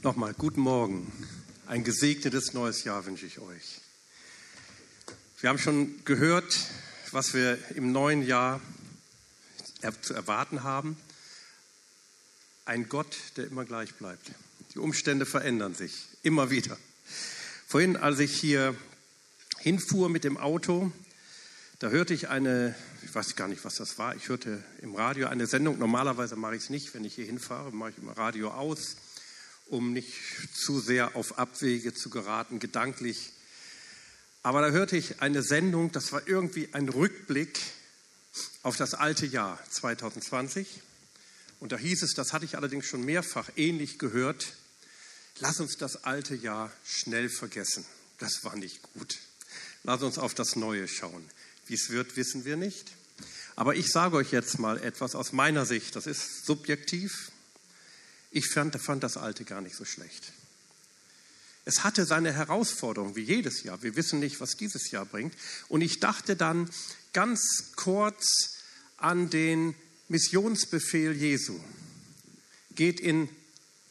Nochmal, guten Morgen. Ein gesegnetes neues Jahr wünsche ich euch. Wir haben schon gehört, was wir im neuen Jahr zu erwarten haben. Ein Gott, der immer gleich bleibt. Die Umstände verändern sich immer wieder. Vorhin, als ich hier hinfuhr mit dem Auto, da hörte ich eine, ich weiß gar nicht, was das war, ich hörte im Radio eine Sendung. Normalerweise mache ich es nicht, wenn ich hier hinfahre, mache ich immer Radio aus um nicht zu sehr auf Abwege zu geraten, gedanklich. Aber da hörte ich eine Sendung, das war irgendwie ein Rückblick auf das alte Jahr 2020. Und da hieß es, das hatte ich allerdings schon mehrfach ähnlich gehört, lass uns das alte Jahr schnell vergessen. Das war nicht gut. Lass uns auf das Neue schauen. Wie es wird, wissen wir nicht. Aber ich sage euch jetzt mal etwas aus meiner Sicht. Das ist subjektiv. Ich fand, fand das Alte gar nicht so schlecht. Es hatte seine Herausforderung, wie jedes Jahr. Wir wissen nicht, was dieses Jahr bringt. Und ich dachte dann ganz kurz an den Missionsbefehl Jesu. Geht in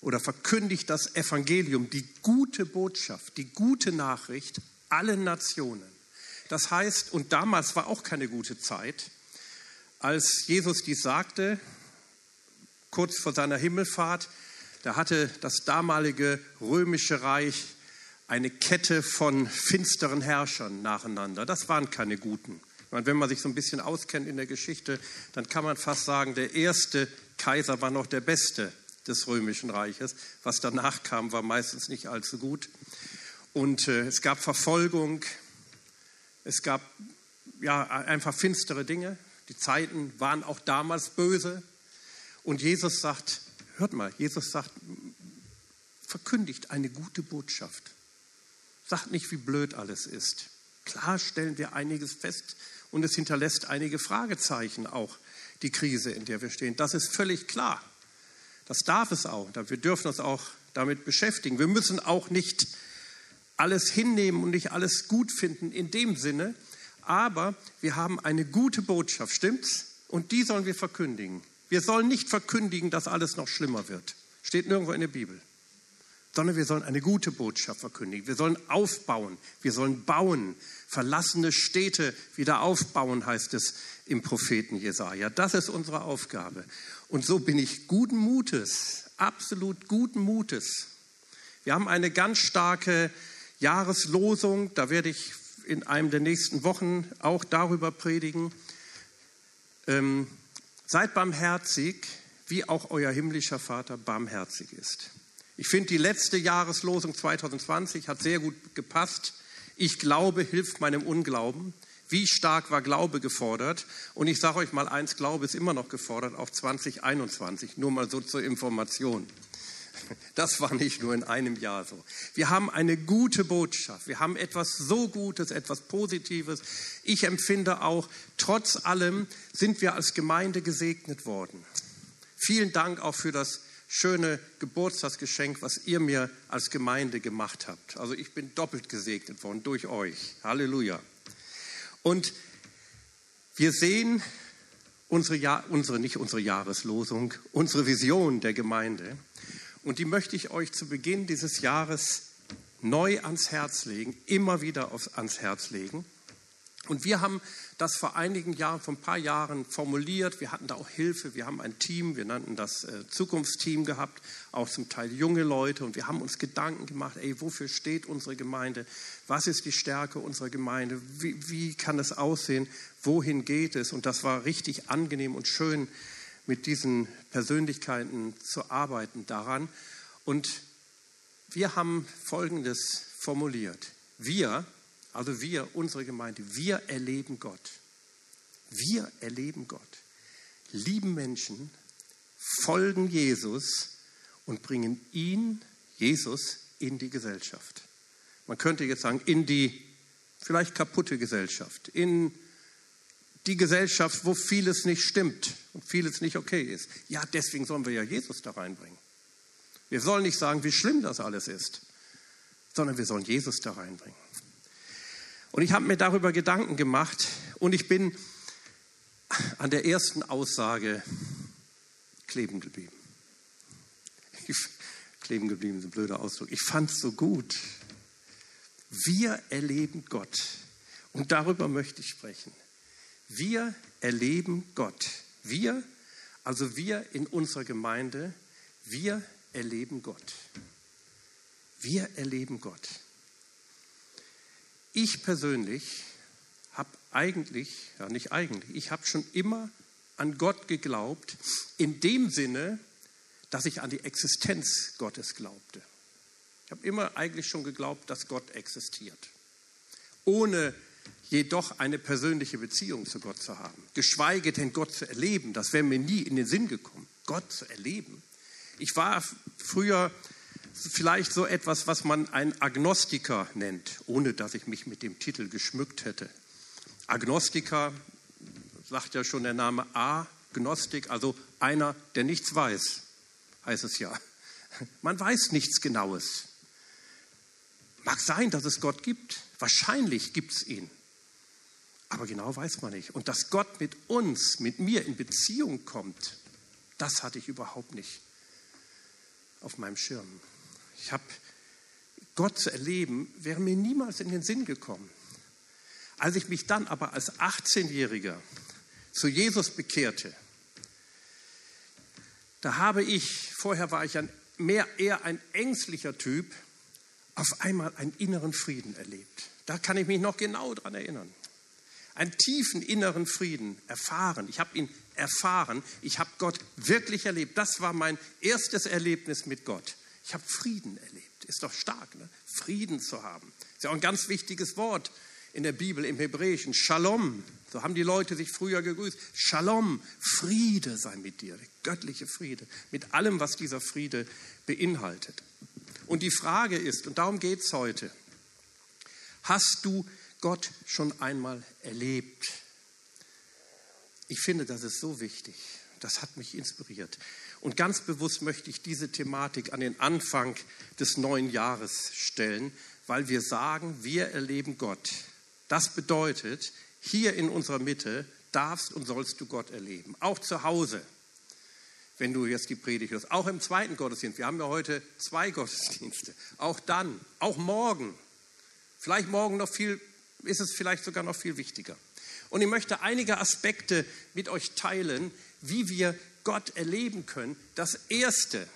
oder verkündigt das Evangelium, die gute Botschaft, die gute Nachricht allen Nationen. Das heißt, und damals war auch keine gute Zeit, als Jesus dies sagte, kurz vor seiner Himmelfahrt, da hatte das damalige römische Reich eine Kette von finsteren Herrschern nacheinander. Das waren keine guten. Meine, wenn man sich so ein bisschen auskennt in der Geschichte, dann kann man fast sagen, der erste Kaiser war noch der beste des römischen Reiches. Was danach kam, war meistens nicht allzu gut. Und äh, es gab Verfolgung, es gab ja einfach finstere Dinge. Die Zeiten waren auch damals böse. Und Jesus sagt, hört mal, Jesus sagt, verkündigt eine gute Botschaft. Sagt nicht, wie blöd alles ist. Klar stellen wir einiges fest und es hinterlässt einige Fragezeichen auch, die Krise, in der wir stehen. Das ist völlig klar. Das darf es auch. Wir dürfen uns auch damit beschäftigen. Wir müssen auch nicht alles hinnehmen und nicht alles gut finden in dem Sinne, aber wir haben eine gute Botschaft, stimmt's? Und die sollen wir verkündigen. Wir sollen nicht verkündigen, dass alles noch schlimmer wird. Steht nirgendwo in der Bibel. Sondern wir sollen eine gute Botschaft verkündigen. Wir sollen aufbauen. Wir sollen bauen. Verlassene Städte wieder aufbauen, heißt es im Propheten Jesaja. Das ist unsere Aufgabe. Und so bin ich guten Mutes, absolut guten Mutes. Wir haben eine ganz starke Jahreslosung. Da werde ich in einem der nächsten Wochen auch darüber predigen. Ähm, Seid barmherzig, wie auch euer himmlischer Vater barmherzig ist. Ich finde, die letzte Jahreslosung 2020 hat sehr gut gepasst. Ich glaube, hilft meinem Unglauben. Wie stark war Glaube gefordert? Und ich sage euch mal eins, Glaube ist immer noch gefordert, auch 2021. Nur mal so zur Information. Das war nicht nur in einem Jahr so. Wir haben eine gute Botschaft. Wir haben etwas so Gutes, etwas Positives. Ich empfinde auch, trotz allem sind wir als Gemeinde gesegnet worden. Vielen Dank auch für das schöne Geburtstagsgeschenk, was ihr mir als Gemeinde gemacht habt. Also ich bin doppelt gesegnet worden durch euch. Halleluja. Und wir sehen unsere, Jahr, unsere, nicht unsere Jahreslosung, unsere Vision der Gemeinde. Und die möchte ich euch zu Beginn dieses Jahres neu ans Herz legen, immer wieder ans Herz legen. Und wir haben das vor einigen Jahren, vor ein paar Jahren formuliert. Wir hatten da auch Hilfe. Wir haben ein Team, wir nannten das äh, Zukunftsteam gehabt, auch zum Teil junge Leute. Und wir haben uns Gedanken gemacht, ey, wofür steht unsere Gemeinde? Was ist die Stärke unserer Gemeinde? Wie, wie kann es aussehen? Wohin geht es? Und das war richtig angenehm und schön, mit diesen Persönlichkeiten zu arbeiten daran. Und wir haben Folgendes formuliert. Wir, also wir, unsere Gemeinde, wir erleben Gott. Wir erleben Gott. Lieben Menschen, folgen Jesus und bringen ihn, Jesus, in die Gesellschaft. Man könnte jetzt sagen, in die vielleicht kaputte Gesellschaft, in die Gesellschaft, wo vieles nicht stimmt und vieles nicht okay ist. Ja, deswegen sollen wir ja Jesus da reinbringen. Wir sollen nicht sagen, wie schlimm das alles ist, sondern wir sollen Jesus da reinbringen. Und ich habe mir darüber Gedanken gemacht und ich bin an der ersten Aussage kleben geblieben. kleben geblieben, ist ein blöder Ausdruck. Ich fand es so gut. Wir erleben Gott. Und darüber möchte ich sprechen. Wir erleben Gott. Wir, also wir in unserer Gemeinde, wir erleben Gott. Wir erleben Gott. Ich persönlich habe eigentlich, ja nicht eigentlich, ich habe schon immer an Gott geglaubt, in dem Sinne, dass ich an die Existenz Gottes glaubte. Ich habe immer eigentlich schon geglaubt, dass Gott existiert, ohne jedoch eine persönliche Beziehung zu Gott zu haben. Geschweige denn Gott zu erleben, das wäre mir nie in den Sinn gekommen, Gott zu erleben. Ich war früher vielleicht so etwas, was man ein Agnostiker nennt, ohne dass ich mich mit dem Titel geschmückt hätte. Agnostiker, sagt ja schon der Name Agnostik, also einer, der nichts weiß, heißt es ja. Man weiß nichts Genaues. Mag sein, dass es Gott gibt. Wahrscheinlich gibt es ihn. Aber genau weiß man nicht. Und dass Gott mit uns, mit mir in Beziehung kommt, das hatte ich überhaupt nicht auf meinem Schirm. Ich habe Gott zu erleben, wäre mir niemals in den Sinn gekommen. Als ich mich dann aber als 18-Jähriger zu Jesus bekehrte, da habe ich, vorher war ich ein, mehr eher ein ängstlicher Typ, auf einmal einen inneren Frieden erlebt. Da kann ich mich noch genau daran erinnern. Einen tiefen inneren Frieden erfahren. Ich habe ihn erfahren. Ich habe Gott wirklich erlebt. Das war mein erstes Erlebnis mit Gott. Ich habe Frieden erlebt. Ist doch stark, ne? Frieden zu haben. Ist ja auch ein ganz wichtiges Wort in der Bibel im Hebräischen. Shalom. So haben die Leute sich früher gegrüßt. Shalom. Friede sei mit dir. Göttliche Friede. Mit allem, was dieser Friede beinhaltet. Und die Frage ist, und darum geht es heute, hast du Gott schon einmal erlebt? Ich finde, das ist so wichtig. Das hat mich inspiriert. Und ganz bewusst möchte ich diese Thematik an den Anfang des neuen Jahres stellen, weil wir sagen, wir erleben Gott. Das bedeutet, hier in unserer Mitte darfst und sollst du Gott erleben. Auch zu Hause, wenn du jetzt die Predigt hörst. Auch im zweiten Gottesdienst. Wir haben ja heute zwei Gottesdienste. Auch dann, auch morgen. Vielleicht morgen noch viel, ist es vielleicht sogar noch viel wichtiger. Und ich möchte einige Aspekte mit euch teilen, wie wir Gott erleben können. Das erste,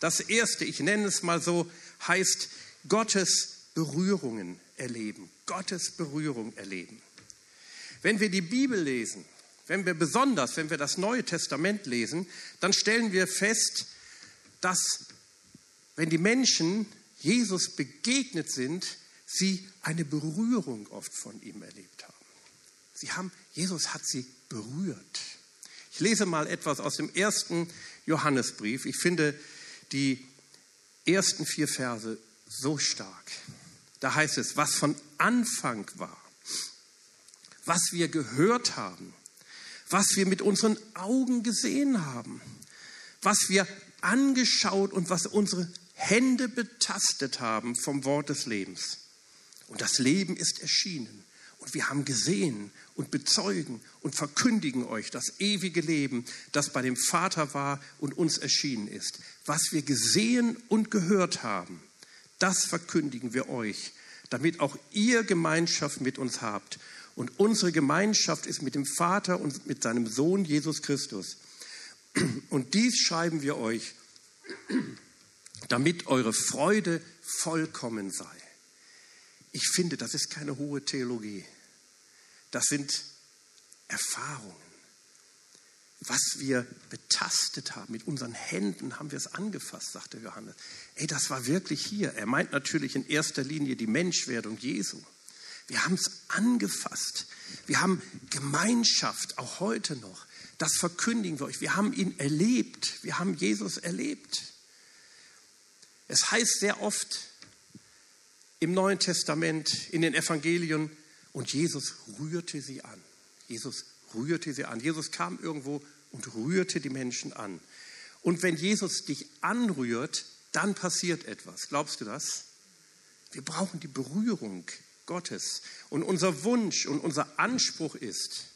das erste, ich nenne es mal so, heißt Gottes Berührungen erleben. Gottes Berührung erleben. Wenn wir die Bibel lesen, wenn wir besonders, wenn wir das Neue Testament lesen, dann stellen wir fest, dass wenn die Menschen Jesus begegnet sind, sie eine Berührung oft von ihm erlebt haben. Sie haben, Jesus hat sie berührt. Ich lese mal etwas aus dem ersten Johannesbrief. Ich finde die ersten vier Verse so stark. Da heißt es, was von Anfang war, was wir gehört haben, was wir mit unseren Augen gesehen haben, was wir angeschaut und was unsere Hände betastet haben vom Wort des Lebens. Und das Leben ist erschienen. Und wir haben gesehen und bezeugen und verkündigen euch das ewige Leben, das bei dem Vater war und uns erschienen ist. Was wir gesehen und gehört haben, das verkündigen wir euch, damit auch ihr Gemeinschaft mit uns habt. Und unsere Gemeinschaft ist mit dem Vater und mit seinem Sohn Jesus Christus. Und dies schreiben wir euch, damit eure Freude vollkommen sei. Ich finde, das ist keine hohe Theologie. Das sind Erfahrungen. Was wir betastet haben, mit unseren Händen haben wir es angefasst, sagte Johannes. Ey, das war wirklich hier. Er meint natürlich in erster Linie die Menschwerdung Jesu. Wir haben es angefasst. Wir haben Gemeinschaft, auch heute noch. Das verkündigen wir euch. Wir haben ihn erlebt. Wir haben Jesus erlebt. Es heißt sehr oft im Neuen Testament, in den Evangelien, und Jesus rührte sie an. Jesus rührte sie an. Jesus kam irgendwo und rührte die Menschen an. Und wenn Jesus dich anrührt, dann passiert etwas. Glaubst du das? Wir brauchen die Berührung Gottes. Und unser Wunsch und unser Anspruch ist,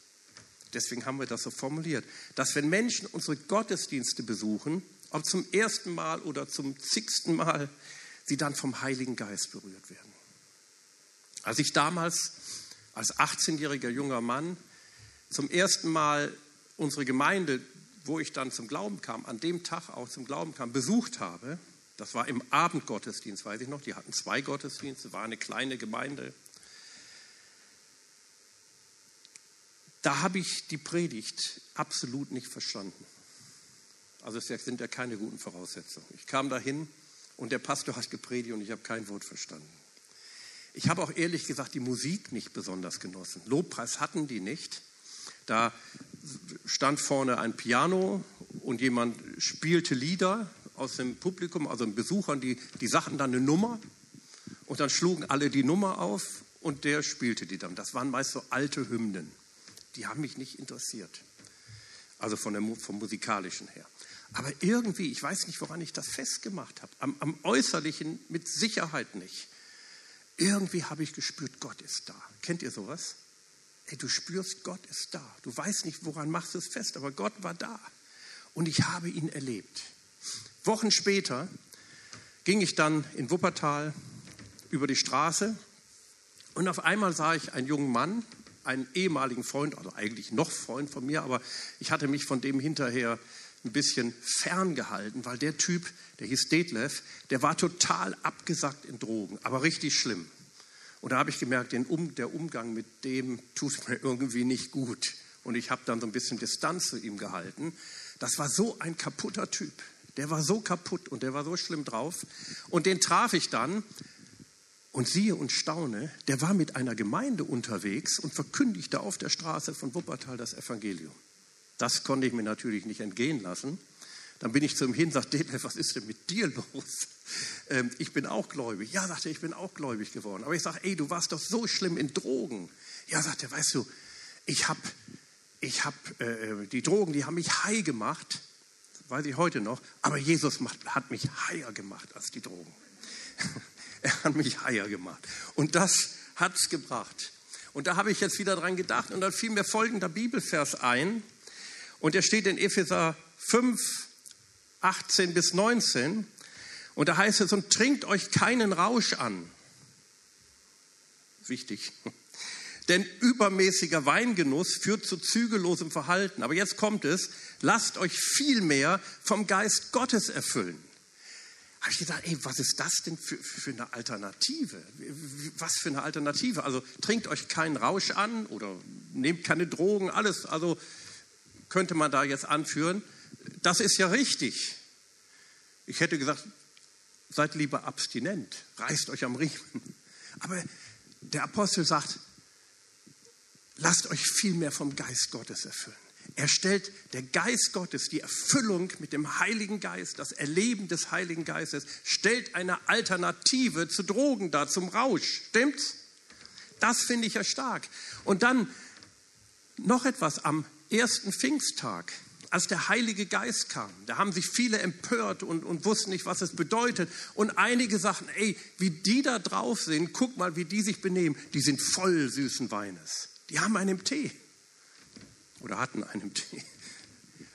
deswegen haben wir das so formuliert, dass wenn Menschen unsere Gottesdienste besuchen, ob zum ersten Mal oder zum zigsten Mal, sie dann vom Heiligen Geist berührt werden. Als ich damals als 18-jähriger junger Mann zum ersten Mal unsere Gemeinde, wo ich dann zum Glauben kam, an dem Tag auch zum Glauben kam, besucht habe, das war im Abendgottesdienst, weiß ich noch, die hatten zwei Gottesdienste, war eine kleine Gemeinde. Da habe ich die Predigt absolut nicht verstanden. Also es sind ja keine guten Voraussetzungen. Ich kam dahin und der Pastor hat gepredigt und ich habe kein Wort verstanden. Ich habe auch ehrlich gesagt die Musik nicht besonders genossen. Lobpreis hatten die nicht. Da stand vorne ein Piano und jemand spielte Lieder aus dem Publikum, also den Besuchern, die, die sagten dann eine Nummer und dann schlugen alle die Nummer auf und der spielte die dann. Das waren meist so alte Hymnen. Die haben mich nicht interessiert. Also von der, vom musikalischen her. Aber irgendwie, ich weiß nicht, woran ich das festgemacht habe, am, am Äußerlichen mit Sicherheit nicht. Irgendwie habe ich gespürt, Gott ist da. Kennt ihr sowas? Ey, du spürst, Gott ist da. Du weißt nicht, woran machst du es fest, aber Gott war da. Und ich habe ihn erlebt. Wochen später ging ich dann in Wuppertal über die Straße und auf einmal sah ich einen jungen Mann, einen ehemaligen Freund, also eigentlich noch Freund von mir, aber ich hatte mich von dem hinterher ein bisschen ferngehalten, weil der Typ, der hieß Detlef, der war total abgesackt in Drogen, aber richtig schlimm. Und da habe ich gemerkt, um, der Umgang mit dem tut mir irgendwie nicht gut. Und ich habe dann so ein bisschen Distanz zu ihm gehalten. Das war so ein kaputter Typ. Der war so kaputt und der war so schlimm drauf. Und den traf ich dann. Und siehe und staune, der war mit einer Gemeinde unterwegs und verkündigte auf der Straße von Wuppertal das Evangelium. Das konnte ich mir natürlich nicht entgehen lassen. Dann bin ich zu ihm hin, sagte, Detlef, was ist denn mit dir los? Ähm, ich bin auch gläubig. Ja, sagte er, ich bin auch gläubig geworden. Aber ich sage, ey, du warst doch so schlimm in Drogen. Ja, sagte er, weißt du, ich habe ich hab, äh, die Drogen, die haben mich high gemacht, weiß ich heute noch, aber Jesus macht, hat mich higher gemacht als die Drogen. er hat mich higher gemacht. Und das hat es gebracht. Und da habe ich jetzt wieder dran gedacht und dann fiel mir folgender Bibelvers ein, und er steht in Epheser 5, 18 bis 19. Und da heißt es, und trinkt euch keinen Rausch an. Wichtig. Denn übermäßiger Weingenuss führt zu zügellosem Verhalten. Aber jetzt kommt es, lasst euch vielmehr vom Geist Gottes erfüllen. Habe ich gedacht, ey, was ist das denn für, für eine Alternative? Was für eine Alternative? Also trinkt euch keinen Rausch an oder nehmt keine Drogen, alles. Also könnte man da jetzt anführen. Das ist ja richtig. Ich hätte gesagt, seid lieber abstinent, reißt euch am Riemen. Aber der Apostel sagt, lasst euch viel mehr vom Geist Gottes erfüllen. Er stellt der Geist Gottes, die Erfüllung mit dem Heiligen Geist, das Erleben des Heiligen Geistes, stellt eine Alternative zu Drogen dar, zum Rausch. Stimmt's? Das finde ich ja stark. Und dann noch etwas am ersten Pfingsttag, als der Heilige Geist kam, da haben sich viele empört und, und wussten nicht, was es bedeutet. Und einige sagten, ey, wie die da drauf sind, guck mal, wie die sich benehmen, die sind voll süßen Weines. Die haben einen Tee oder hatten einen Tee.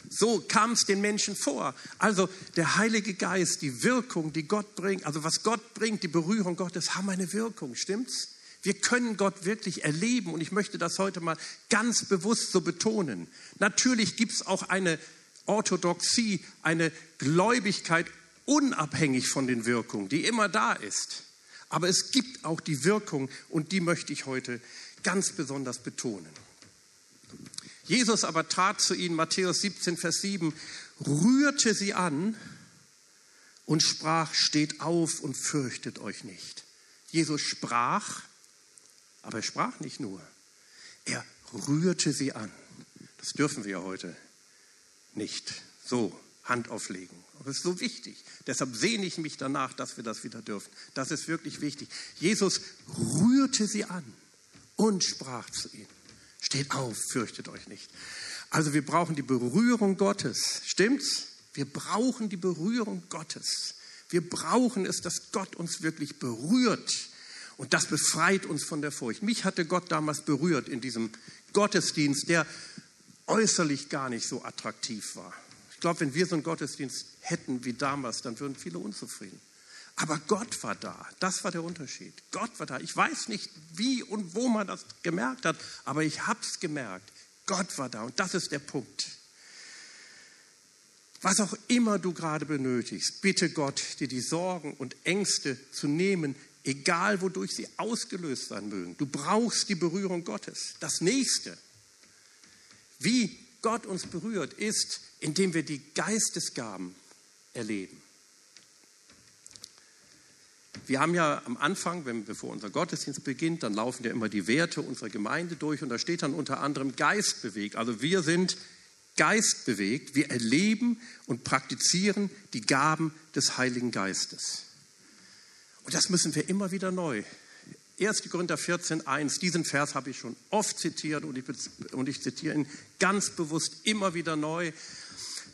So kam es den Menschen vor. Also der Heilige Geist, die Wirkung, die Gott bringt, also was Gott bringt, die Berührung Gottes, haben eine Wirkung, stimmt's? Wir können Gott wirklich erleben und ich möchte das heute mal ganz bewusst so betonen. Natürlich gibt es auch eine Orthodoxie, eine Gläubigkeit unabhängig von den Wirkungen, die immer da ist. Aber es gibt auch die Wirkung und die möchte ich heute ganz besonders betonen. Jesus aber trat zu ihnen, Matthäus 17, Vers 7, rührte sie an und sprach, steht auf und fürchtet euch nicht. Jesus sprach, aber er sprach nicht nur, er rührte sie an. Das dürfen wir heute nicht so Hand auflegen. Aber es ist so wichtig. Deshalb sehne ich mich danach, dass wir das wieder dürfen. Das ist wirklich wichtig. Jesus rührte sie an und sprach zu ihnen. Steht auf, fürchtet euch nicht. Also wir brauchen die Berührung Gottes. Stimmt's? Wir brauchen die Berührung Gottes. Wir brauchen es, dass Gott uns wirklich berührt und das befreit uns von der Furcht. Mich hatte Gott damals berührt in diesem Gottesdienst, der äußerlich gar nicht so attraktiv war. Ich glaube, wenn wir so einen Gottesdienst hätten wie damals, dann würden viele unzufrieden. Aber Gott war da. Das war der Unterschied. Gott war da. Ich weiß nicht, wie und wo man das gemerkt hat, aber ich habe es gemerkt. Gott war da. Und das ist der Punkt. Was auch immer du gerade benötigst, bitte Gott, dir die Sorgen und Ängste zu nehmen, egal wodurch sie ausgelöst sein mögen. Du brauchst die Berührung Gottes. Das nächste, wie Gott uns berührt, ist, indem wir die Geistesgaben erleben. Wir haben ja am Anfang, wenn, bevor unser Gottesdienst beginnt, dann laufen ja immer die Werte unserer Gemeinde durch und da steht dann unter anderem Geist bewegt. Also wir sind Geist bewegt. Wir erleben und praktizieren die Gaben des Heiligen Geistes. Und das müssen wir immer wieder neu. 1. Korinther 14, 1, diesen Vers habe ich schon oft zitiert und ich, und ich zitiere ihn ganz bewusst immer wieder neu.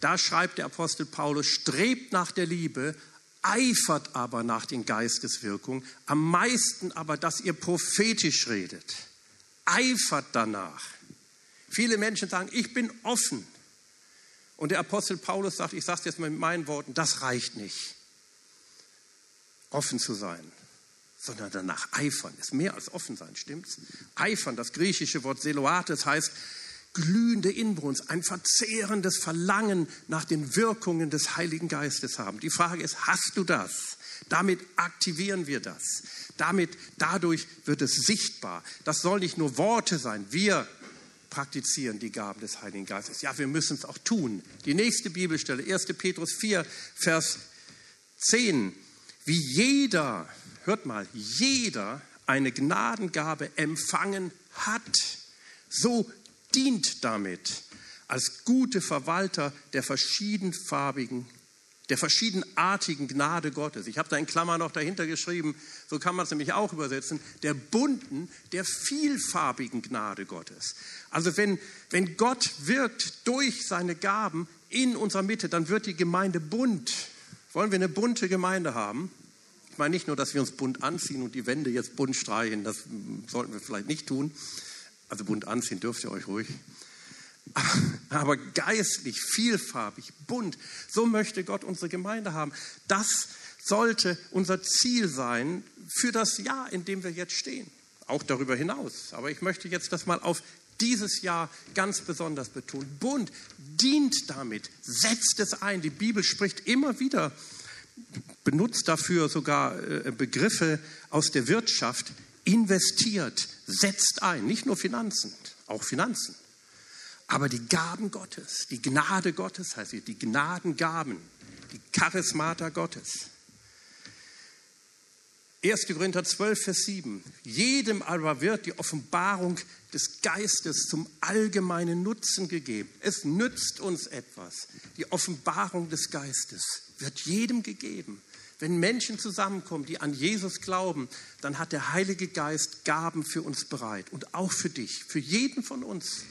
Da schreibt der Apostel Paulus, strebt nach der Liebe, eifert aber nach den Geisteswirkungen, am meisten aber, dass ihr prophetisch redet. Eifert danach. Viele Menschen sagen, ich bin offen. Und der Apostel Paulus sagt, ich sage es jetzt mal mit meinen Worten, das reicht nicht, offen zu sein, sondern danach eifern. Ist mehr als offen sein, stimmt's? Eifern, das griechische Wort Seloates heißt glühende Inbrunst, ein verzehrendes Verlangen nach den Wirkungen des Heiligen Geistes haben. Die Frage ist, hast du das? Damit aktivieren wir das. Damit, dadurch wird es sichtbar. Das soll nicht nur Worte sein. Wir praktizieren die Gaben des Heiligen Geistes. Ja, wir müssen es auch tun. Die nächste Bibelstelle, 1. Petrus 4, Vers 10. Wie jeder, hört mal, jeder eine Gnadengabe empfangen hat, so dient damit als gute Verwalter der verschiedenfarbigen der verschiedenartigen Gnade Gottes. Ich habe da in Klammer noch dahinter geschrieben, so kann man es nämlich auch übersetzen, der bunten, der vielfarbigen Gnade Gottes. Also wenn, wenn Gott wirkt durch seine Gaben in unserer Mitte, dann wird die Gemeinde bunt. Wollen wir eine bunte Gemeinde haben? Ich meine nicht nur, dass wir uns bunt anziehen und die Wände jetzt bunt streichen, das sollten wir vielleicht nicht tun. Also bunt anziehen dürft ihr euch ruhig aber geistlich, vielfarbig, bunt. So möchte Gott unsere Gemeinde haben. Das sollte unser Ziel sein für das Jahr, in dem wir jetzt stehen. Auch darüber hinaus. Aber ich möchte jetzt das mal auf dieses Jahr ganz besonders betonen. Bunt dient damit, setzt es ein. Die Bibel spricht immer wieder, benutzt dafür sogar äh, Begriffe aus der Wirtschaft, investiert, setzt ein. Nicht nur Finanzen, auch Finanzen. Aber die Gaben Gottes, die Gnade Gottes heißt sie, die Gnadengaben, die Charismata Gottes. 1. Korinther 12, Vers 7. Jedem aber wird die Offenbarung des Geistes zum allgemeinen Nutzen gegeben. Es nützt uns etwas. Die Offenbarung des Geistes wird jedem gegeben. Wenn Menschen zusammenkommen, die an Jesus glauben, dann hat der Heilige Geist Gaben für uns bereit und auch für dich, für jeden von uns.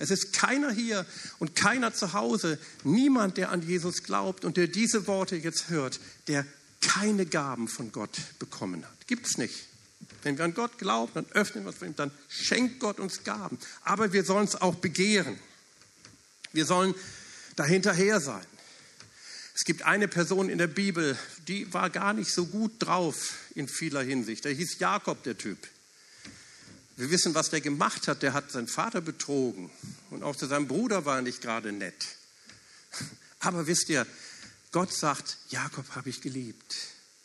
Es ist keiner hier und keiner zu Hause, niemand, der an Jesus glaubt und der diese Worte jetzt hört, der keine Gaben von Gott bekommen hat. Gibt es nicht. Wenn wir an Gott glauben, dann öffnen wir es für ihn, dann schenkt Gott uns Gaben. Aber wir sollen es auch begehren. Wir sollen dahinterher sein. Es gibt eine Person in der Bibel, die war gar nicht so gut drauf in vieler Hinsicht. Der hieß Jakob, der Typ. Wir wissen, was der gemacht hat. Der hat seinen Vater betrogen und auch zu seinem Bruder war er nicht gerade nett. Aber wisst ihr, Gott sagt, Jakob habe ich geliebt.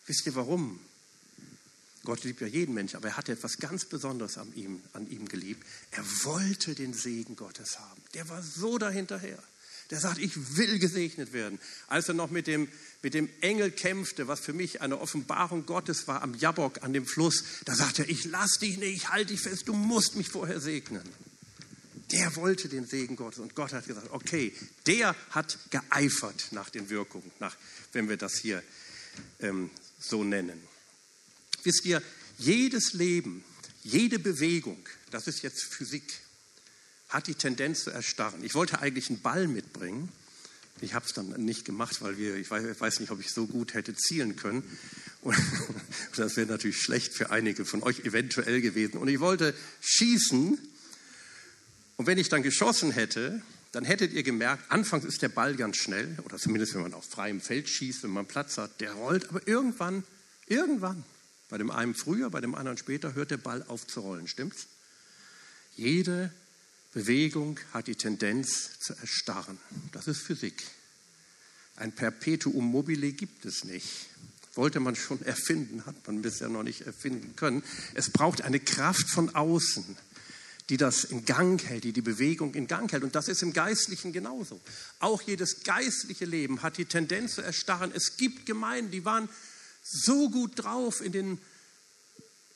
Wisst ihr warum? Gott liebt ja jeden Menschen, aber er hatte etwas ganz Besonderes an ihm, an ihm geliebt. Er wollte den Segen Gottes haben. Der war so dahinterher der sagt, ich will gesegnet werden. Als er noch mit dem, mit dem Engel kämpfte, was für mich eine Offenbarung Gottes war am Jabok, an dem Fluss, da sagte er, ich lass dich nicht, ich halte dich fest, du musst mich vorher segnen. Der wollte den Segen Gottes und Gott hat gesagt, okay, der hat geeifert nach den Wirkungen, nach, wenn wir das hier ähm, so nennen. Wisst ihr, jedes Leben, jede Bewegung, das ist jetzt Physik, hat die Tendenz zu erstarren. Ich wollte eigentlich einen Ball mitbringen. Ich habe es dann nicht gemacht, weil wir, ich weiß nicht, ob ich so gut hätte zielen können. Und das wäre natürlich schlecht für einige von euch eventuell gewesen. Und ich wollte schießen. Und wenn ich dann geschossen hätte, dann hättet ihr gemerkt, anfangs ist der Ball ganz schnell, oder zumindest wenn man auf freiem Feld schießt, wenn man Platz hat, der rollt, aber irgendwann, irgendwann, bei dem einen früher, bei dem anderen später, hört der Ball auf zu rollen, stimmt's? Jede Bewegung hat die Tendenz zu erstarren. Das ist Physik. Ein Perpetuum mobile gibt es nicht. Wollte man schon erfinden, hat man bisher noch nicht erfinden können. Es braucht eine Kraft von außen, die das in Gang hält, die die Bewegung in Gang hält. Und das ist im Geistlichen genauso. Auch jedes geistliche Leben hat die Tendenz zu erstarren. Es gibt Gemeinden, die waren so gut drauf in den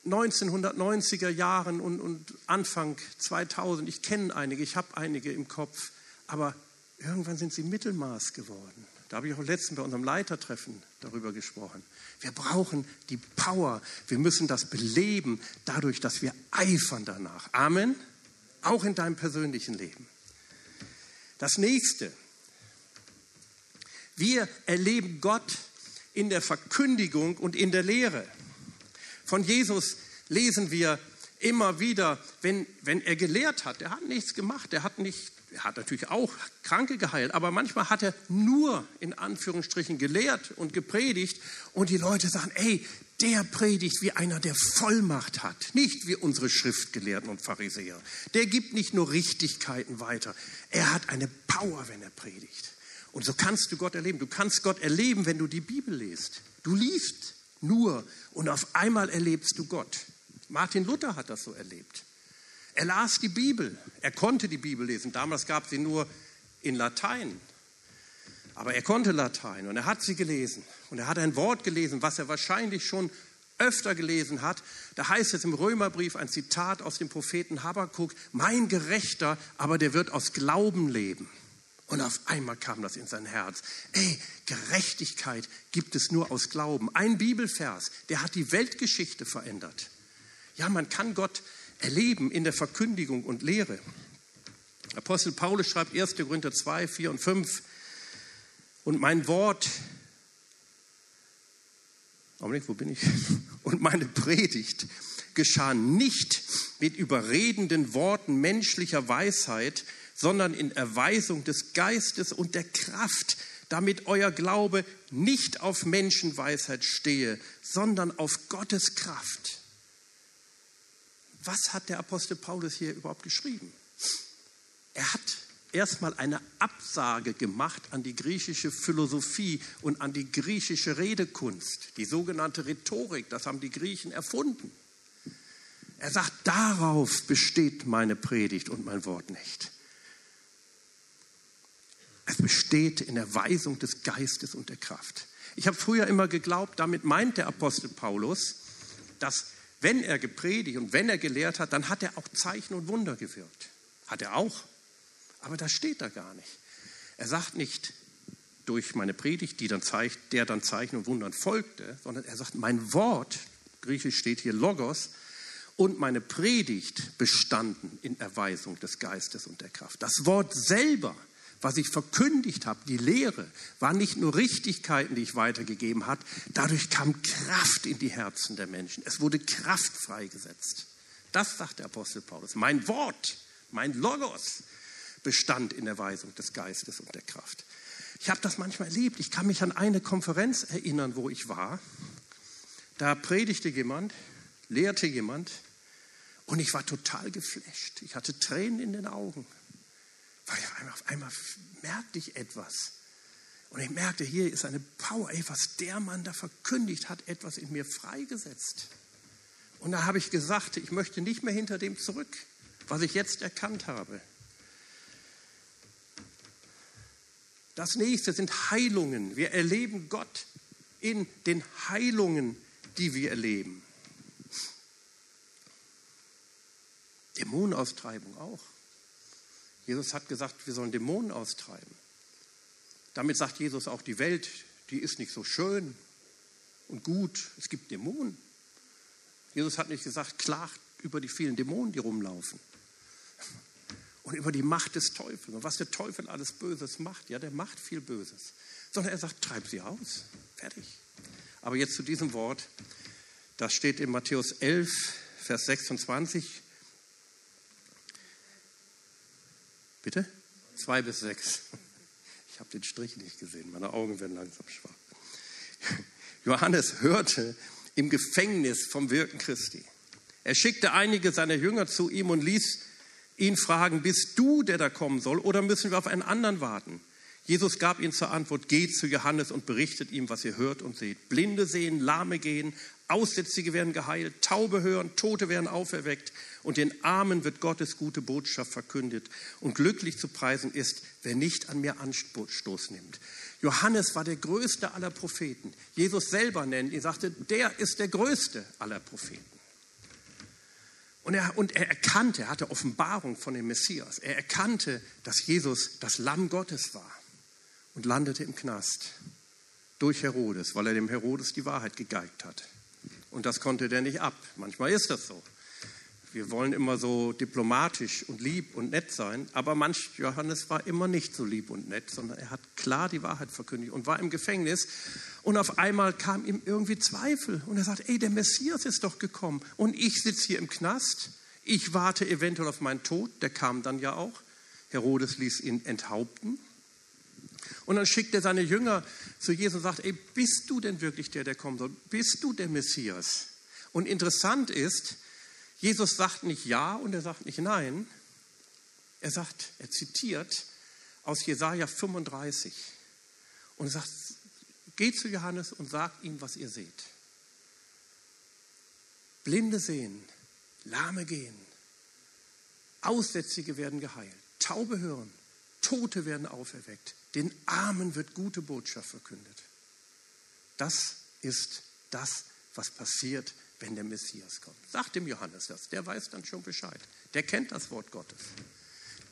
1990er Jahren und, und Anfang 2000. Ich kenne einige, ich habe einige im Kopf, aber irgendwann sind sie Mittelmaß geworden. Da habe ich auch letztens bei unserem Leitertreffen darüber gesprochen. Wir brauchen die Power. Wir müssen das beleben, dadurch, dass wir eifern danach. Amen. Auch in deinem persönlichen Leben. Das nächste. Wir erleben Gott in der Verkündigung und in der Lehre. Von Jesus lesen wir immer wieder, wenn, wenn er gelehrt hat, er hat nichts gemacht, er hat nicht er hat natürlich auch Kranke geheilt, aber manchmal hat er nur in Anführungsstrichen gelehrt und gepredigt und die Leute sagen, ey, der predigt wie einer, der Vollmacht hat, nicht wie unsere Schriftgelehrten und Pharisäer. Der gibt nicht nur Richtigkeiten weiter, er hat eine Power, wenn er predigt. Und so kannst du Gott erleben. Du kannst Gott erleben, wenn du die Bibel liest. Du liest nur und auf einmal erlebst du Gott. Martin Luther hat das so erlebt. Er las die Bibel. Er konnte die Bibel lesen. Damals gab sie nur in Latein. Aber er konnte Latein und er hat sie gelesen. Und er hat ein Wort gelesen, was er wahrscheinlich schon öfter gelesen hat. Da heißt es im Römerbrief ein Zitat aus dem Propheten Habakkuk, mein Gerechter, aber der wird aus Glauben leben. Und auf einmal kam das in sein Herz. Ey, Gerechtigkeit gibt es nur aus Glauben. Ein Bibelvers, der hat die Weltgeschichte verändert. Ja, man kann Gott erleben in der Verkündigung und Lehre. Apostel Paulus schreibt 1. Korinther 2, 4 und 5. Und mein Wort, Augenblick, wo bin ich? Und meine Predigt geschah nicht mit überredenden Worten menschlicher Weisheit, sondern in Erweisung des Geistes und der Kraft, damit euer Glaube nicht auf Menschenweisheit stehe, sondern auf Gottes Kraft was hat der Apostel Paulus hier überhaupt geschrieben? Er hat erstmal eine Absage gemacht an die griechische Philosophie und an die griechische Redekunst, die sogenannte Rhetorik, das haben die Griechen erfunden. Er sagt, darauf besteht meine Predigt und mein Wort nicht. Es besteht in der Weisung des Geistes und der Kraft. Ich habe früher immer geglaubt, damit meint der Apostel Paulus, dass wenn er gepredigt und wenn er gelehrt hat, dann hat er auch Zeichen und Wunder gewirkt. Hat er auch. Aber das steht da gar nicht. Er sagt nicht durch meine Predigt, die dann zeigt, der dann Zeichen und Wundern folgte, sondern er sagt, mein Wort, griechisch steht hier Logos, und meine Predigt bestanden in Erweisung des Geistes und der Kraft. Das Wort selber was ich verkündigt habe, die Lehre, waren nicht nur Richtigkeiten, die ich weitergegeben habe, dadurch kam Kraft in die Herzen der Menschen. Es wurde Kraft freigesetzt. Das sagt der Apostel Paulus. Mein Wort, mein Logos bestand in der Weisung des Geistes und der Kraft. Ich habe das manchmal erlebt. Ich kann mich an eine Konferenz erinnern, wo ich war. Da predigte jemand, lehrte jemand und ich war total geflasht. Ich hatte Tränen in den Augen. Weil auf einmal, auf einmal merkte ich etwas. Und ich merkte, hier ist eine Power. Ey, was der Mann da verkündigt hat, etwas in mir freigesetzt. Und da habe ich gesagt, ich möchte nicht mehr hinter dem zurück, was ich jetzt erkannt habe. Das nächste sind Heilungen. Wir erleben Gott in den Heilungen, die wir erleben. Dämonenaustreibung auch. Jesus hat gesagt, wir sollen Dämonen austreiben. Damit sagt Jesus auch, die Welt, die ist nicht so schön und gut. Es gibt Dämonen. Jesus hat nicht gesagt, klagt über die vielen Dämonen, die rumlaufen. Und über die Macht des Teufels und was der Teufel alles Böses macht. Ja, der macht viel Böses. Sondern er sagt, treib sie aus. Fertig. Aber jetzt zu diesem Wort. Das steht in Matthäus 11, Vers 26. Bitte? 2 bis 6. Ich habe den Strich nicht gesehen, meine Augen werden langsam schwach. Johannes hörte im Gefängnis vom Wirken Christi. Er schickte einige seiner Jünger zu ihm und ließ ihn fragen, bist du der da kommen soll oder müssen wir auf einen anderen warten? Jesus gab ihnen zur Antwort, geht zu Johannes und berichtet ihm, was ihr hört und seht. Blinde sehen, Lahme gehen, Aussätzige werden geheilt, Taube hören, Tote werden auferweckt und den Armen wird Gottes gute Botschaft verkündet. Und glücklich zu preisen ist, wer nicht an mir Anstoß nimmt. Johannes war der größte aller Propheten. Jesus selber nennt ihn, sagte, der ist der größte aller Propheten. Und er, und er erkannte, er hatte Offenbarung von dem Messias. Er erkannte, dass Jesus das Lamm Gottes war und landete im Knast durch Herodes, weil er dem Herodes die Wahrheit gegeigt hat. Und das konnte der nicht ab. Manchmal ist das so. Wir wollen immer so diplomatisch und lieb und nett sein, aber manch Johannes war immer nicht so lieb und nett, sondern er hat klar die Wahrheit verkündigt und war im Gefängnis. Und auf einmal kam ihm irgendwie Zweifel und er sagt: Ey, der Messias ist doch gekommen und ich sitze hier im Knast. Ich warte eventuell auf meinen Tod. Der kam dann ja auch. Herodes ließ ihn enthaupten. Und dann schickt er seine Jünger zu Jesus und sagt, ey, bist du denn wirklich der, der kommen soll? Bist du der Messias? Und interessant ist, Jesus sagt nicht ja und er sagt nicht nein. Er sagt, er zitiert aus Jesaja 35 und sagt, geht zu Johannes und sagt ihm, was ihr seht. Blinde sehen, Lahme gehen, Aussätzige werden geheilt, Taube hören, Tote werden auferweckt, den Armen wird gute Botschaft verkündet. Das ist das, was passiert, wenn der Messias kommt. Sagt dem Johannes das, der weiß dann schon Bescheid. Der kennt das Wort Gottes.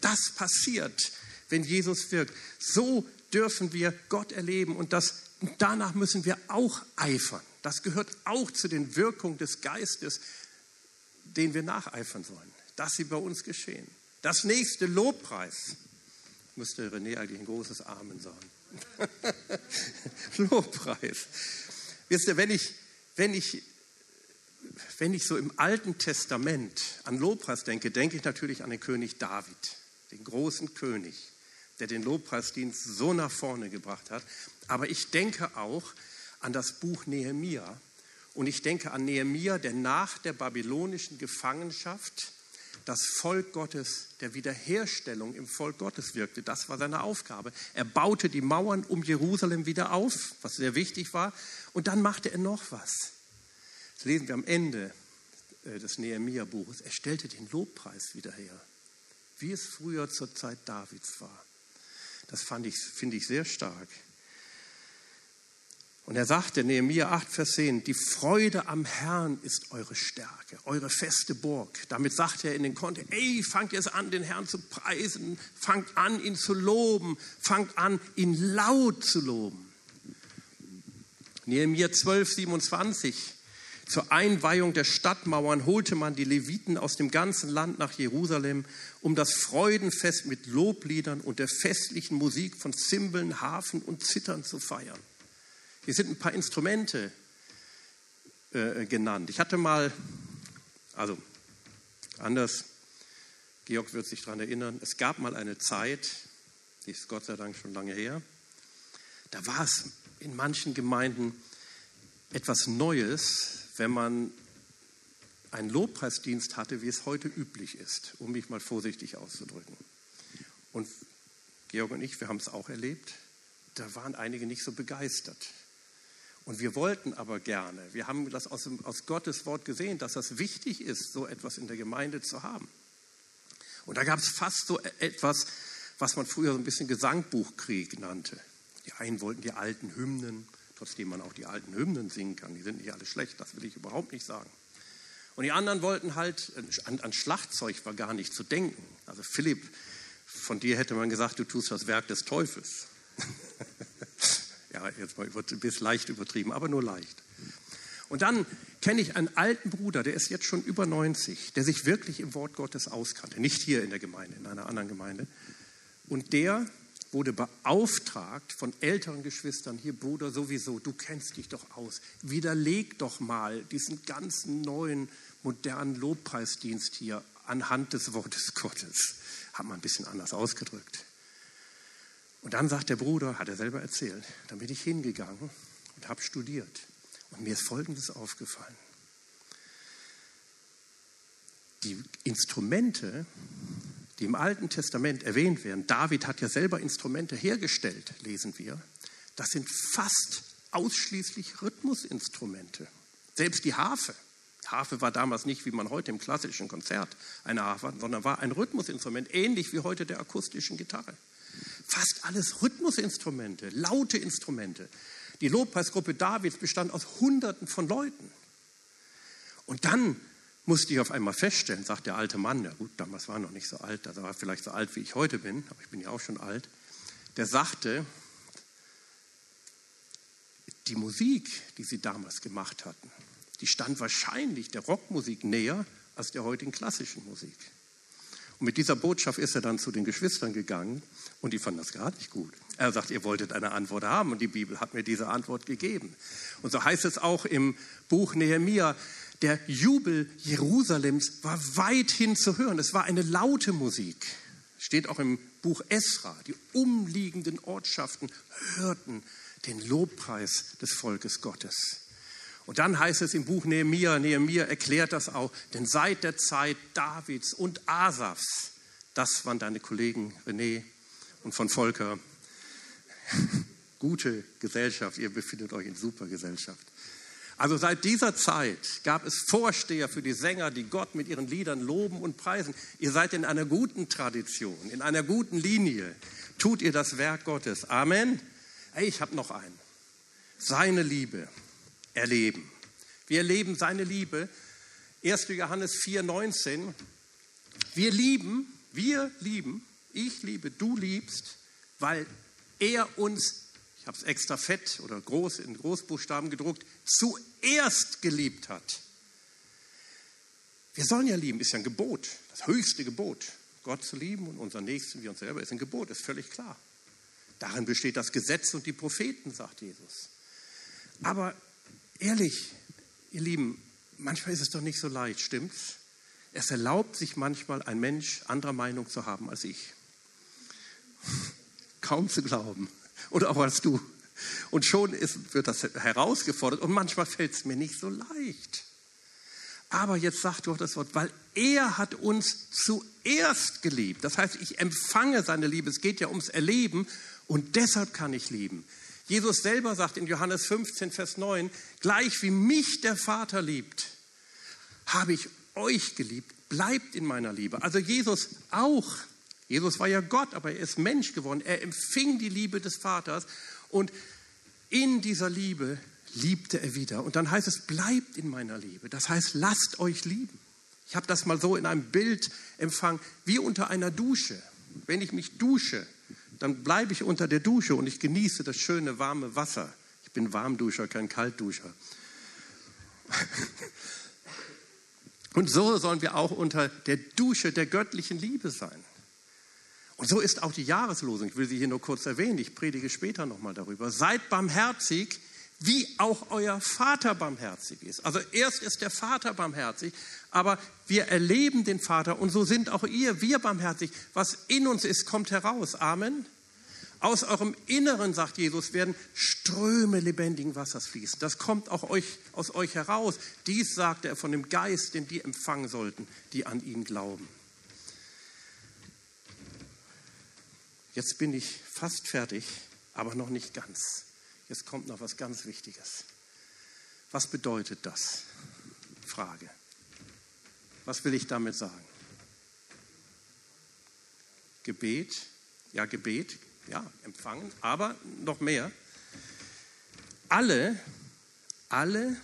Das passiert, wenn Jesus wirkt. So dürfen wir Gott erleben und das, danach müssen wir auch eifern. Das gehört auch zu den Wirkungen des Geistes, denen wir nacheifern sollen, dass sie bei uns geschehen. Das nächste Lobpreis müsste René eigentlich ein großes Amen sagen. Lobpreis. Wisst ihr, wenn ich, wenn, ich, wenn ich so im Alten Testament an Lobpreis denke, denke ich natürlich an den König David, den großen König, der den Lobpreisdienst so nach vorne gebracht hat. Aber ich denke auch an das Buch Nehemia. Und ich denke an Nehemia, der nach der babylonischen Gefangenschaft das Volk Gottes, der Wiederherstellung im Volk Gottes wirkte. Das war seine Aufgabe. Er baute die Mauern um Jerusalem wieder auf, was sehr wichtig war. Und dann machte er noch was. Das lesen wir am Ende äh, des Nehemia-Buches. Er stellte den Lobpreis wieder her, wie es früher zur Zeit Davids war. Das ich, finde ich sehr stark. Und er sagte, Nehemiah 8, Vers 10, die Freude am Herrn ist eure Stärke, eure feste Burg. Damit sagt er in den Kontext, ey, fangt jetzt an, den Herrn zu preisen, fangt an, ihn zu loben, fangt an, ihn laut zu loben. Nehemiah 12, 27, zur Einweihung der Stadtmauern holte man die Leviten aus dem ganzen Land nach Jerusalem, um das Freudenfest mit Lobliedern und der festlichen Musik von Zimbeln, Hafen und Zittern zu feiern. Hier sind ein paar Instrumente äh, genannt. Ich hatte mal, also anders, Georg wird sich daran erinnern, es gab mal eine Zeit, die ist Gott sei Dank schon lange her, da war es in manchen Gemeinden etwas Neues, wenn man einen Lobpreisdienst hatte, wie es heute üblich ist, um mich mal vorsichtig auszudrücken. Und Georg und ich, wir haben es auch erlebt, da waren einige nicht so begeistert. Und wir wollten aber gerne, wir haben das aus, aus Gottes Wort gesehen, dass das wichtig ist, so etwas in der Gemeinde zu haben. Und da gab es fast so e-, etwas, was man früher so ein bisschen Gesangbuchkrieg nannte. Die einen wollten die alten Hymnen, trotzdem man auch die alten Hymnen singen kann. Die sind nicht alle schlecht, das will ich überhaupt nicht sagen. Und die anderen wollten halt, an, an Schlagzeug war gar nicht zu denken. Also Philipp, von dir hätte man gesagt, du tust das Werk des Teufels. Ja, jetzt mal ein bisschen leicht übertrieben, aber nur leicht. Und dann kenne ich einen alten Bruder, der ist jetzt schon über 90, der sich wirklich im Wort Gottes auskannte. Nicht hier in der Gemeinde, in einer anderen Gemeinde. Und der wurde beauftragt von älteren Geschwistern, hier Bruder sowieso, du kennst dich doch aus, widerleg doch mal diesen ganzen neuen, modernen Lobpreisdienst hier anhand des Wortes Gottes. Hat man ein bisschen anders ausgedrückt. Und dann sagt der Bruder, hat er selber erzählt, dann bin ich hingegangen und habe studiert. Und mir ist Folgendes aufgefallen. Die Instrumente, die im Alten Testament erwähnt werden, David hat ja selber Instrumente hergestellt, lesen wir, das sind fast ausschließlich Rhythmusinstrumente. Selbst die Harfe. Harfe war damals nicht, wie man heute im klassischen Konzert eine Harfe hat, sondern war ein Rhythmusinstrument, ähnlich wie heute der akustischen Gitarre. Fast alles Rhythmusinstrumente, laute Instrumente. Die Lobpreisgruppe Davids bestand aus Hunderten von Leuten. Und dann musste ich auf einmal feststellen, sagt der alte Mann, ja gut, damals war er noch nicht so alt, also war vielleicht so alt, wie ich heute bin, aber ich bin ja auch schon alt, der sagte, die Musik, die sie damals gemacht hatten, die stand wahrscheinlich der Rockmusik näher als der heutigen klassischen Musik. Und mit dieser Botschaft ist er dann zu den Geschwistern gegangen und die fanden das gar nicht gut. Er sagt, ihr wolltet eine Antwort haben und die Bibel hat mir diese Antwort gegeben. Und so heißt es auch im Buch Nehemia, der Jubel Jerusalems war weithin zu hören. Es war eine laute Musik. Steht auch im Buch Esra. Die umliegenden Ortschaften hörten den Lobpreis des Volkes Gottes. Und dann heißt es im Buch Nehemia, Nehemia erklärt das auch, denn seit der Zeit Davids und Asafs, das waren deine Kollegen René und von Volker, gute Gesellschaft, ihr befindet euch in super Gesellschaft. Also seit dieser Zeit gab es Vorsteher für die Sänger, die Gott mit ihren Liedern loben und preisen. Ihr seid in einer guten Tradition, in einer guten Linie. Tut ihr das Werk Gottes. Amen. Hey, ich habe noch einen. Seine Liebe erleben. Wir erleben seine Liebe. 1. Johannes 4,19. Wir lieben, wir lieben, ich liebe, du liebst, weil er uns, ich habe es extra fett oder groß in Großbuchstaben gedruckt, zuerst geliebt hat. Wir sollen ja lieben, ist ja ein Gebot, das höchste Gebot. Gott zu lieben und unseren Nächsten wie uns selber ist ein Gebot, ist völlig klar. Darin besteht das Gesetz und die Propheten, sagt Jesus. Aber ehrlich, ihr Lieben, manchmal ist es doch nicht so leicht, stimmt's? Es erlaubt sich manchmal ein Mensch anderer Meinung zu haben als ich. Kaum zu glauben. Oder auch als du. Und schon ist, wird das herausgefordert und manchmal fällt es mir nicht so leicht. Aber jetzt sagt doch das Wort, weil er hat uns zuerst geliebt. Das heißt, ich empfange seine Liebe. Es geht ja ums Erleben und deshalb kann ich lieben. Jesus selber sagt in Johannes 15, Vers 9, gleich wie mich der Vater liebt, habe ich euch geliebt, bleibt in meiner Liebe. Also Jesus auch. Jesus war ja Gott, aber er ist Mensch geworden. Er empfing die Liebe des Vaters und in dieser Liebe liebte er wieder. Und dann heißt es, bleibt in meiner Liebe. Das heißt, lasst euch lieben. Ich habe das mal so in einem Bild empfangen, wie unter einer Dusche. Wenn ich mich dusche, dann bleibe ich unter der Dusche und ich genieße das schöne warme Wasser. Ich bin Warmduscher, kein Kaltduscher. Und so sollen wir auch unter der Dusche der göttlichen Liebe sein. Und so ist auch die Jahreslosung. Ich will sie hier nur kurz erwähnen. Ich predige später nochmal darüber. Seid barmherzig, wie auch euer Vater barmherzig ist. Also erst ist der Vater barmherzig, aber wir erleben den Vater und so sind auch ihr, wir barmherzig. Was in uns ist, kommt heraus. Amen. Aus eurem Inneren, sagt Jesus, werden Ströme lebendigen Wassers fließen. Das kommt auch euch, aus euch heraus. Dies sagte er von dem Geist, den die empfangen sollten, die an ihn glauben. Jetzt bin ich fast fertig, aber noch nicht ganz. Jetzt kommt noch was ganz Wichtiges. Was bedeutet das? Frage. Was will ich damit sagen? Gebet, ja Gebet, ja empfangen, aber noch mehr. Alle, alle,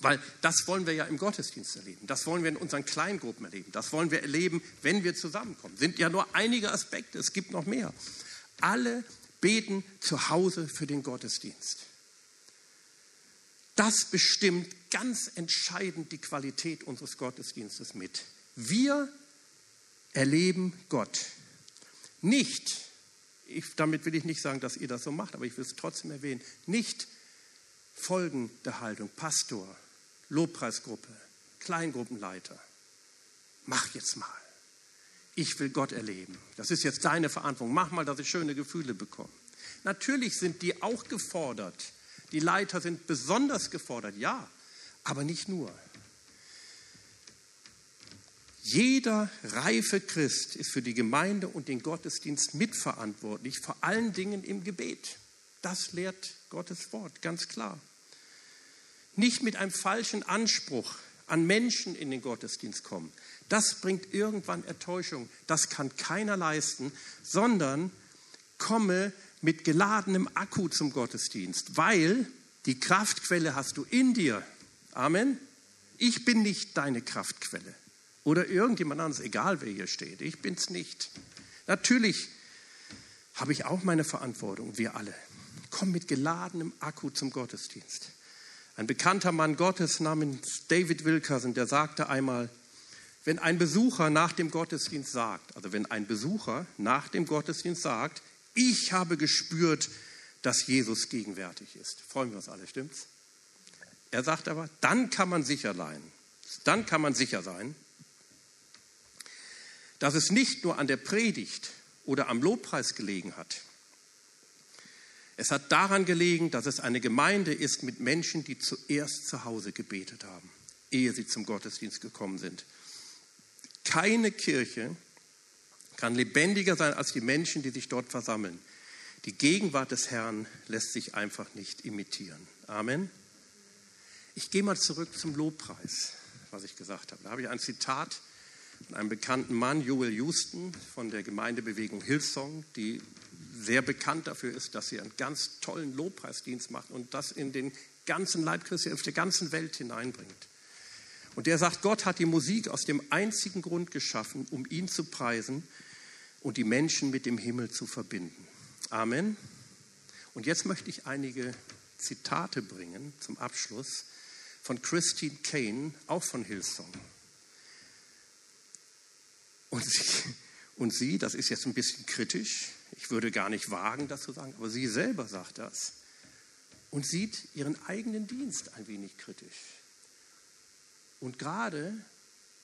weil das wollen wir ja im Gottesdienst erleben, das wollen wir in unseren Kleingruppen erleben, das wollen wir erleben, wenn wir zusammenkommen. Sind ja nur einige Aspekte, es gibt noch mehr. Alle beten zu Hause für den Gottesdienst. Das bestimmt ganz entscheidend die Qualität unseres Gottesdienstes mit. Wir erleben Gott. Nicht, ich, damit will ich nicht sagen, dass ihr das so macht, aber ich will es trotzdem erwähnen, nicht folgende Haltung, Pastor, Lobpreisgruppe, Kleingruppenleiter. Mach jetzt mal. Ich will Gott erleben. Das ist jetzt deine Verantwortung. Mach mal, dass ich schöne Gefühle bekomme. Natürlich sind die auch gefordert. Die Leiter sind besonders gefordert, ja, aber nicht nur. Jeder reife Christ ist für die Gemeinde und den Gottesdienst mitverantwortlich, vor allen Dingen im Gebet. Das lehrt Gottes Wort, ganz klar. Nicht mit einem falschen Anspruch an Menschen in den Gottesdienst kommen. Das bringt irgendwann Enttäuschung. Das kann keiner leisten, sondern komme mit geladenem Akku zum Gottesdienst, weil die Kraftquelle hast du in dir. Amen. Ich bin nicht deine Kraftquelle oder irgendjemand anderes, egal wer hier steht. Ich bin es nicht. Natürlich habe ich auch meine Verantwortung, wir alle. Komm mit geladenem Akku zum Gottesdienst. Ein bekannter Mann Gottes namens David Wilkerson, der sagte einmal, wenn ein Besucher nach dem Gottesdienst sagt, also wenn ein Besucher nach dem Gottesdienst sagt, ich habe gespürt, dass Jesus gegenwärtig ist. Freuen wir uns alle, stimmt's? Er sagt aber, dann kann man sicher sein, dann kann man sicher sein, dass es nicht nur an der Predigt oder am Lobpreis gelegen hat. Es hat daran gelegen, dass es eine Gemeinde ist mit Menschen, die zuerst zu Hause gebetet haben, ehe sie zum Gottesdienst gekommen sind. Keine Kirche kann lebendiger sein als die Menschen, die sich dort versammeln. Die Gegenwart des Herrn lässt sich einfach nicht imitieren. Amen. Ich gehe mal zurück zum Lobpreis, was ich gesagt habe. Da habe ich ein Zitat von einem bekannten Mann, Joel Houston von der Gemeindebewegung Hillsong, die sehr bekannt dafür ist, dass sie einen ganz tollen Lobpreisdienst macht und das in den ganzen Leib Christi auf der ganzen Welt hineinbringt. Und der sagt, Gott hat die Musik aus dem einzigen Grund geschaffen, um ihn zu preisen und die Menschen mit dem Himmel zu verbinden. Amen. Und jetzt möchte ich einige Zitate bringen zum Abschluss von Christine Kane, auch von Hillsong. Und sie, und sie, das ist jetzt ein bisschen kritisch, ich würde gar nicht wagen, das zu sagen, aber sie selber sagt das und sieht ihren eigenen Dienst ein wenig kritisch. Und gerade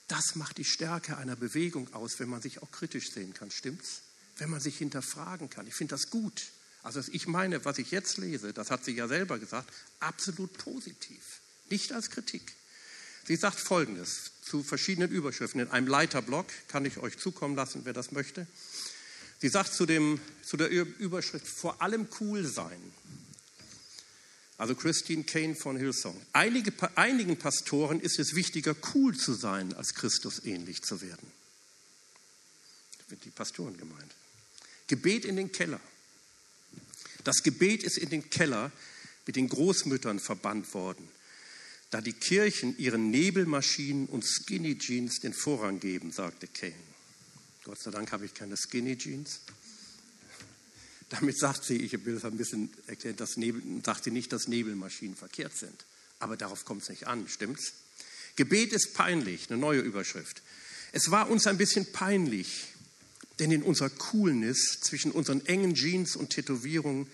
das macht die Stärke einer Bewegung aus, wenn man sich auch kritisch sehen kann, stimmt's? Wenn man sich hinterfragen kann. Ich finde das gut. Also ich meine, was ich jetzt lese, das hat sie ja selber gesagt, absolut positiv, nicht als Kritik. Sie sagt Folgendes zu verschiedenen Überschriften. In einem Leiterblock kann ich euch zukommen lassen, wer das möchte. Sie sagt zu, dem, zu der Überschrift vor allem cool sein. Also Christine Kane von Hillsong. Einige, einigen Pastoren ist es wichtiger, cool zu sein, als Christus ähnlich zu werden. Da wird die Pastoren gemeint. Gebet in den Keller. Das Gebet ist in den Keller mit den Großmüttern verbannt worden, da die Kirchen ihren Nebelmaschinen und Skinny Jeans den Vorrang geben, sagte Kane. Gott sei Dank habe ich keine Skinny Jeans. Damit sagt sie, ich will es ein bisschen erklären, dass Nebel, sagt sie nicht, dass Nebelmaschinen verkehrt sind. Aber darauf kommt es nicht an, stimmt's? Gebet ist peinlich, eine neue Überschrift. Es war uns ein bisschen peinlich, denn in unserer Coolness zwischen unseren engen Jeans und Tätowierungen,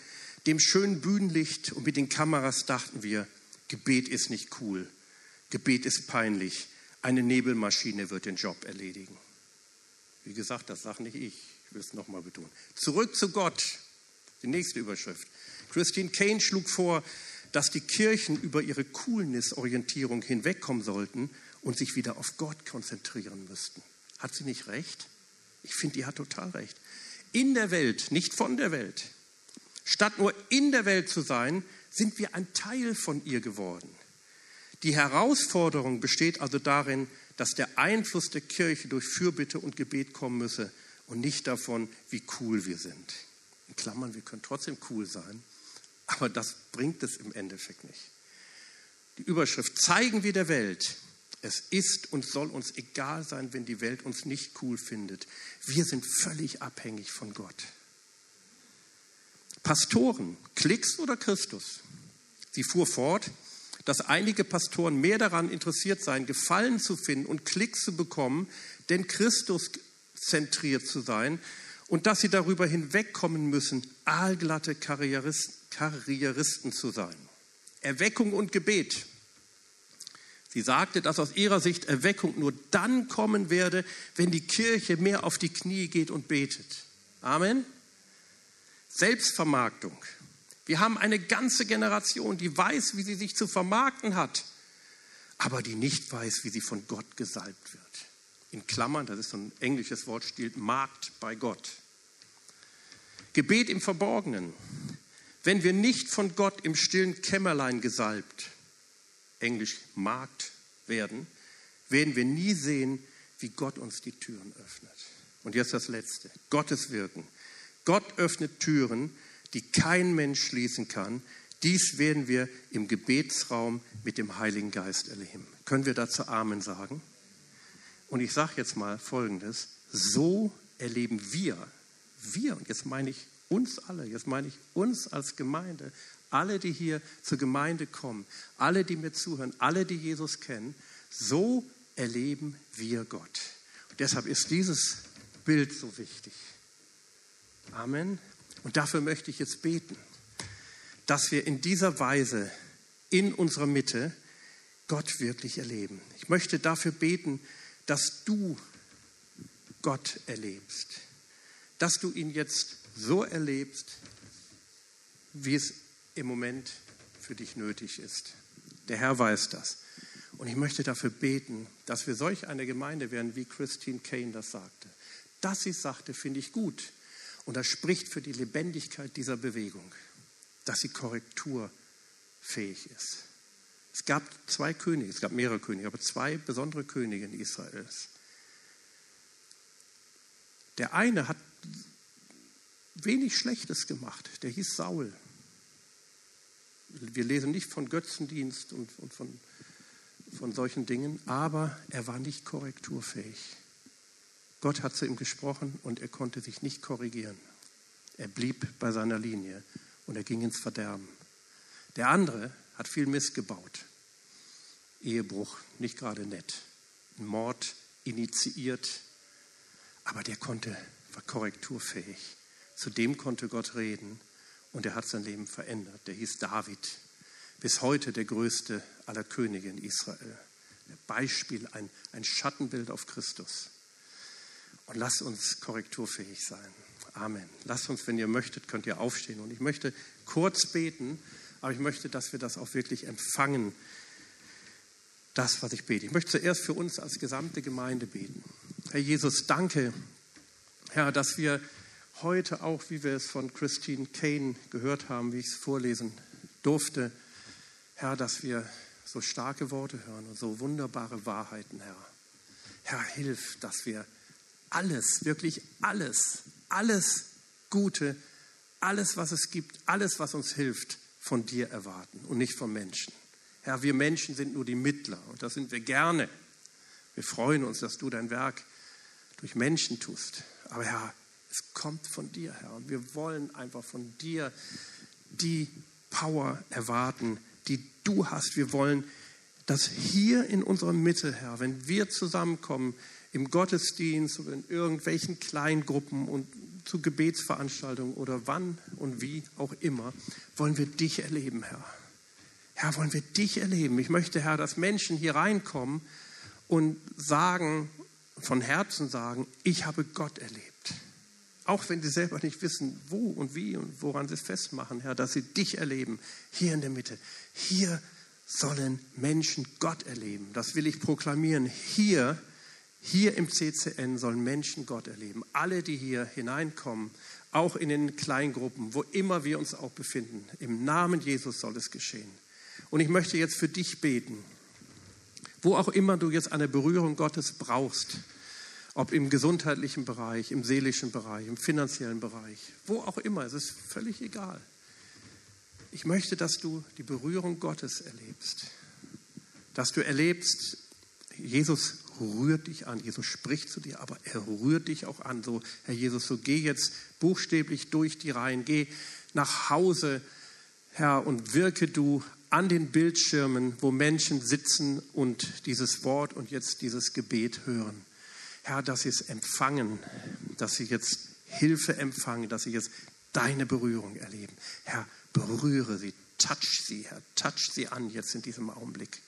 dem schönen Bühnenlicht und mit den Kameras dachten wir, Gebet ist nicht cool, Gebet ist peinlich, eine Nebelmaschine wird den Job erledigen. Wie gesagt, das sage nicht ich, ich will es nochmal betonen. Zurück zu Gott. Die nächste Überschrift. Christine Kane schlug vor, dass die Kirchen über ihre Coolness-Orientierung hinwegkommen sollten und sich wieder auf Gott konzentrieren müssten. Hat sie nicht recht? Ich finde, die hat total recht. In der Welt, nicht von der Welt. Statt nur in der Welt zu sein, sind wir ein Teil von ihr geworden. Die Herausforderung besteht also darin, dass der Einfluss der Kirche durch Fürbitte und Gebet kommen müsse und nicht davon, wie cool wir sind. In Klammern, wir können trotzdem cool sein, aber das bringt es im Endeffekt nicht. Die Überschrift zeigen wir der Welt, es ist und soll uns egal sein, wenn die Welt uns nicht cool findet. Wir sind völlig abhängig von Gott. Pastoren, Klicks oder Christus? Sie fuhr fort, dass einige Pastoren mehr daran interessiert seien, Gefallen zu finden und Klicks zu bekommen, denn Christus zentriert zu sein und dass sie darüber hinwegkommen müssen, aalglatte Karrieristen, Karrieristen zu sein. Erweckung und Gebet. Sie sagte, dass aus ihrer Sicht Erweckung nur dann kommen werde, wenn die Kirche mehr auf die Knie geht und betet. Amen. Selbstvermarktung. Wir haben eine ganze Generation, die weiß, wie sie sich zu vermarkten hat, aber die nicht weiß, wie sie von Gott gesalbt wird. In Klammern, das ist so ein englisches Wort, steht Markt bei Gott. Gebet im Verborgenen. Wenn wir nicht von Gott im stillen Kämmerlein gesalbt, englisch Markt werden, werden wir nie sehen, wie Gott uns die Türen öffnet. Und jetzt das Letzte, Gottes Wirken. Gott öffnet Türen, die kein Mensch schließen kann. Dies werden wir im Gebetsraum mit dem Heiligen Geist erleben. Können wir dazu Amen sagen? Und ich sage jetzt mal Folgendes. So erleben wir, wir, und jetzt meine ich uns alle, jetzt meine ich uns als Gemeinde, alle, die hier zur Gemeinde kommen, alle, die mir zuhören, alle, die Jesus kennen, so erleben wir Gott. Und deshalb ist dieses Bild so wichtig. Amen. Und dafür möchte ich jetzt beten, dass wir in dieser Weise in unserer Mitte Gott wirklich erleben. Ich möchte dafür beten, dass du Gott erlebst, dass du ihn jetzt so erlebst, wie es im Moment für dich nötig ist. Der Herr weiß das. Und ich möchte dafür beten, dass wir solch eine Gemeinde werden, wie Christine Kane das sagte. Dass sie sagte, finde ich gut. Und das spricht für die Lebendigkeit dieser Bewegung, dass sie korrekturfähig ist. Es gab zwei Könige, es gab mehrere Könige, aber zwei besondere Könige in Israels. Der eine hat wenig Schlechtes gemacht, der hieß Saul. Wir lesen nicht von Götzendienst und, und von, von solchen Dingen, aber er war nicht korrekturfähig. Gott hat zu ihm gesprochen und er konnte sich nicht korrigieren. Er blieb bei seiner Linie und er ging ins Verderben. Der andere hat viel Mist gebaut. Ehebruch, nicht gerade nett. Mord initiiert, aber der konnte, war korrekturfähig. Zu dem konnte Gott reden und er hat sein Leben verändert. Der hieß David, bis heute der größte aller Könige in Israel. Ein Beispiel, ein, ein Schattenbild auf Christus. Und lasst uns korrekturfähig sein. Amen. Lasst uns, wenn ihr möchtet, könnt ihr aufstehen. Und ich möchte kurz beten, aber ich möchte, dass wir das auch wirklich empfangen, das, was ich bete. Ich möchte zuerst für uns als gesamte Gemeinde beten. Herr Jesus, danke, Herr, dass wir heute auch, wie wir es von Christine Kane gehört haben, wie ich es vorlesen durfte, Herr, dass wir so starke Worte hören und so wunderbare Wahrheiten, Herr. Herr, hilf, dass wir alles, wirklich alles, alles Gute, alles, was es gibt, alles, was uns hilft, von dir erwarten und nicht von Menschen. Herr, wir Menschen sind nur die Mittler und das sind wir gerne. Wir freuen uns, dass du dein Werk durch Menschen tust. Aber Herr, es kommt von dir, Herr. Und wir wollen einfach von dir die Power erwarten, die du hast. Wir wollen, dass hier in unserer Mitte, Herr, wenn wir zusammenkommen im Gottesdienst oder in irgendwelchen Kleingruppen und zu Gebetsveranstaltungen oder wann und wie auch immer, wollen wir dich erleben, Herr. Herr, wollen wir dich erleben. Ich möchte, Herr, dass Menschen hier reinkommen und sagen, von Herzen sagen, ich habe Gott erlebt. Auch wenn sie selber nicht wissen, wo und wie und woran sie es festmachen, Herr, dass sie dich erleben, hier in der Mitte. Hier sollen Menschen Gott erleben. Das will ich proklamieren. Hier, hier im CCN sollen Menschen Gott erleben. Alle, die hier hineinkommen, auch in den Kleingruppen, wo immer wir uns auch befinden. Im Namen Jesus soll es geschehen. Und ich möchte jetzt für dich beten. Wo auch immer du jetzt eine Berührung Gottes brauchst, ob im gesundheitlichen Bereich, im seelischen Bereich, im finanziellen Bereich, wo auch immer, es ist völlig egal. Ich möchte, dass du die Berührung Gottes erlebst, dass du erlebst, Jesus rührt dich an, Jesus spricht zu dir, aber er rührt dich auch an. So, Herr Jesus, so geh jetzt buchstäblich durch die Reihen, geh nach Hause, Herr, und wirke du an den Bildschirmen, wo Menschen sitzen und dieses Wort und jetzt dieses Gebet hören. Herr, dass sie es empfangen, dass sie jetzt Hilfe empfangen, dass sie jetzt deine Berührung erleben. Herr, berühre sie, touch sie, Herr, touch sie an jetzt in diesem Augenblick.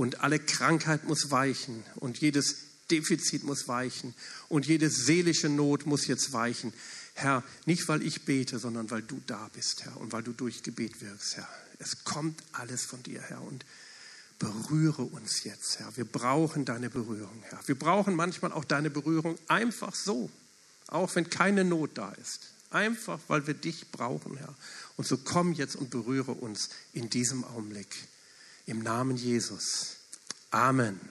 Und alle Krankheit muss weichen und jedes Defizit muss weichen und jede seelische Not muss jetzt weichen. Herr, nicht weil ich bete, sondern weil du da bist, Herr, und weil du durch Gebet wirkst, Herr. Es kommt alles von dir, Herr, und berühre uns jetzt, Herr. Wir brauchen deine Berührung, Herr. Wir brauchen manchmal auch deine Berührung einfach so, auch wenn keine Not da ist. Einfach, weil wir dich brauchen, Herr. Und so komm jetzt und berühre uns in diesem Augenblick. Im Namen Jesus. Amen.